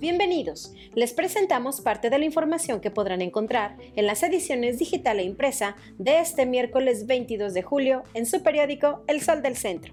Bienvenidos. Les presentamos parte de la información que podrán encontrar en las ediciones digital e impresa de este miércoles 22 de julio en su periódico El Sol del Centro.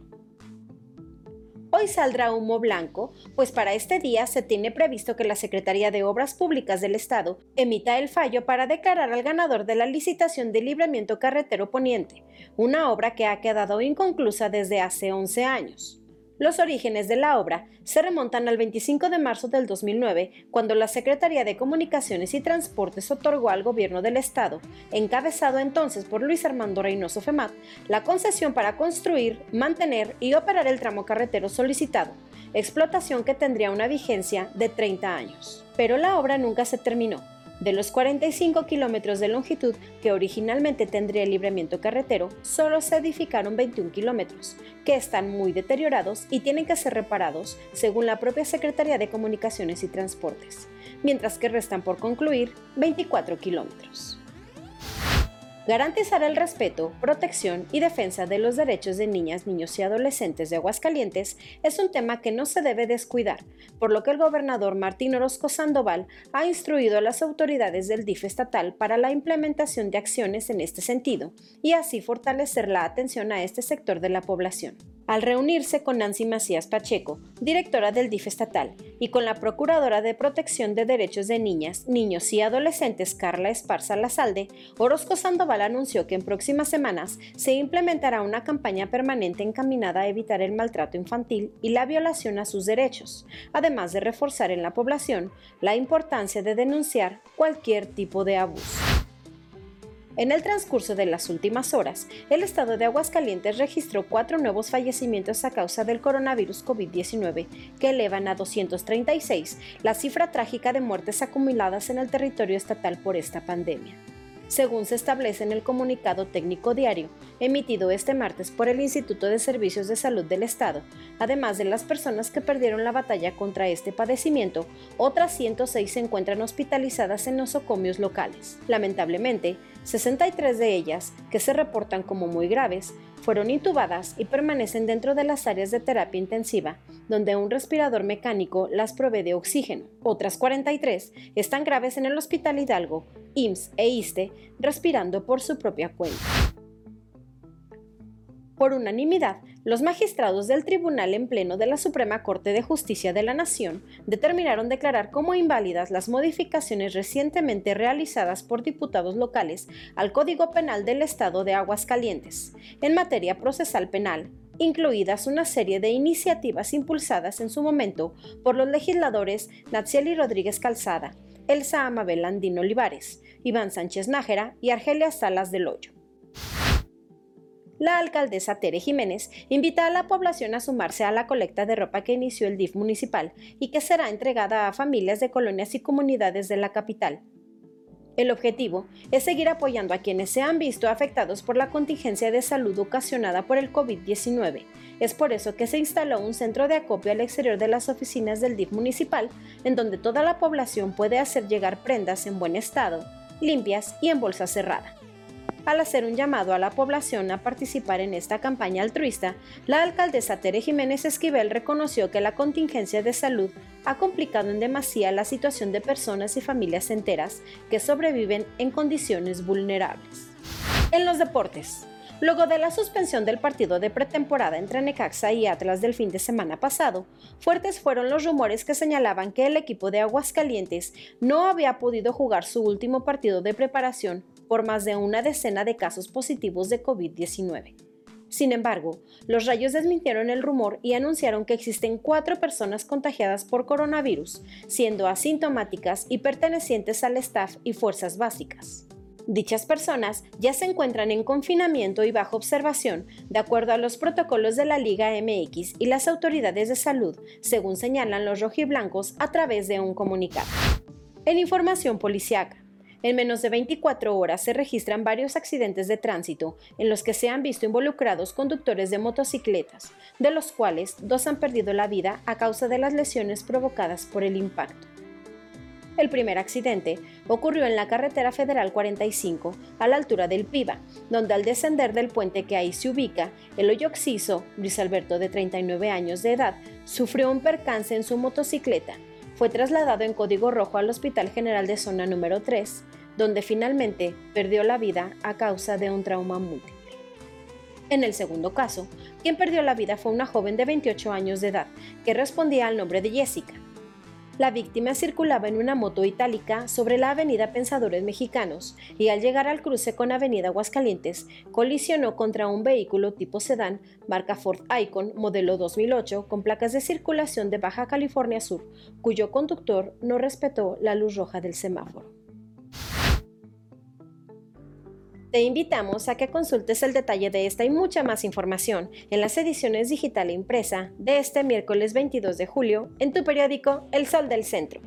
Hoy saldrá humo blanco, pues para este día se tiene previsto que la Secretaría de Obras Públicas del Estado emita el fallo para declarar al ganador de la licitación de libramiento carretero poniente, una obra que ha quedado inconclusa desde hace 11 años. Los orígenes de la obra se remontan al 25 de marzo del 2009, cuando la Secretaría de Comunicaciones y Transportes otorgó al gobierno del Estado, encabezado entonces por Luis Armando Reynoso Femat, la concesión para construir, mantener y operar el tramo carretero solicitado, explotación que tendría una vigencia de 30 años. Pero la obra nunca se terminó de los 45 kilómetros de longitud que originalmente tendría el libramiento carretero, solo se edificaron 21 kilómetros, que están muy deteriorados y tienen que ser reparados, según la propia Secretaría de Comunicaciones y Transportes, mientras que restan por concluir 24 kilómetros. Garantizar el respeto, protección y defensa de los derechos de niñas, niños y adolescentes de Aguascalientes es un tema que no se debe descuidar, por lo que el gobernador Martín Orozco Sandoval ha instruido a las autoridades del DIF estatal para la implementación de acciones en este sentido y así fortalecer la atención a este sector de la población al reunirse con Nancy Macías Pacheco, directora del DIF estatal, y con la Procuradora de Protección de Derechos de Niñas, Niños y Adolescentes Carla Esparza Lazalde, Orozco Sandoval anunció que en próximas semanas se implementará una campaña permanente encaminada a evitar el maltrato infantil y la violación a sus derechos, además de reforzar en la población la importancia de denunciar cualquier tipo de abuso. En el transcurso de las últimas horas, el estado de Aguascalientes registró cuatro nuevos fallecimientos a causa del coronavirus COVID-19, que elevan a 236 la cifra trágica de muertes acumuladas en el territorio estatal por esta pandemia según se establece en el comunicado técnico diario emitido este martes por el Instituto de Servicios de Salud del Estado. Además de las personas que perdieron la batalla contra este padecimiento, otras 106 se encuentran hospitalizadas en nosocomios locales. Lamentablemente, 63 de ellas, que se reportan como muy graves, fueron intubadas y permanecen dentro de las áreas de terapia intensiva, donde un respirador mecánico las provee de oxígeno. Otras 43 están graves en el Hospital Hidalgo, IMSS e ISTE, respirando por su propia cuenta. Por unanimidad, los magistrados del Tribunal en Pleno de la Suprema Corte de Justicia de la Nación determinaron declarar como inválidas las modificaciones recientemente realizadas por diputados locales al Código Penal del Estado de Aguascalientes en materia procesal penal, incluidas una serie de iniciativas impulsadas en su momento por los legisladores Natsieli Rodríguez Calzada, Elsa Amabel Andino Olivares, Iván Sánchez Nájera y Argelia Salas del Hoyo la alcaldesa Tere Jiménez invita a la población a sumarse a la colecta de ropa que inició el DIF municipal y que será entregada a familias de colonias y comunidades de la capital. El objetivo es seguir apoyando a quienes se han visto afectados por la contingencia de salud ocasionada por el COVID-19. Es por eso que se instaló un centro de acopio al exterior de las oficinas del DIF municipal, en donde toda la población puede hacer llegar prendas en buen estado, limpias y en bolsa cerrada. Al hacer un llamado a la población a participar en esta campaña altruista, la alcaldesa Tere Jiménez Esquivel reconoció que la contingencia de salud ha complicado en demasía la situación de personas y familias enteras que sobreviven en condiciones vulnerables. En los deportes, Luego de la suspensión del partido de pretemporada entre Necaxa y Atlas del fin de semana pasado, fuertes fueron los rumores que señalaban que el equipo de Aguascalientes no había podido jugar su último partido de preparación por más de una decena de casos positivos de COVID-19. Sin embargo, los rayos desmintieron el rumor y anunciaron que existen cuatro personas contagiadas por coronavirus, siendo asintomáticas y pertenecientes al staff y fuerzas básicas. Dichas personas ya se encuentran en confinamiento y bajo observación, de acuerdo a los protocolos de la Liga MX y las autoridades de salud, según señalan los rojiblancos a través de un comunicado. En información policiaca, en menos de 24 horas se registran varios accidentes de tránsito en los que se han visto involucrados conductores de motocicletas, de los cuales dos han perdido la vida a causa de las lesiones provocadas por el impacto. El primer accidente ocurrió en la carretera federal 45, a la altura del Piva, donde al descender del puente que ahí se ubica, el hoyo Luis Alberto de 39 años de edad, sufrió un percance en su motocicleta fue trasladado en código rojo al Hospital General de Zona número 3, donde finalmente perdió la vida a causa de un trauma múltiple. En el segundo caso, quien perdió la vida fue una joven de 28 años de edad, que respondía al nombre de Jessica, la víctima circulaba en una moto itálica sobre la avenida Pensadores Mexicanos y al llegar al cruce con avenida Aguascalientes colisionó contra un vehículo tipo sedán marca Ford Icon modelo 2008 con placas de circulación de Baja California Sur, cuyo conductor no respetó la luz roja del semáforo. Te invitamos a que consultes el detalle de esta y mucha más información en las ediciones digital e impresa de este miércoles 22 de julio en tu periódico El Sol del Centro.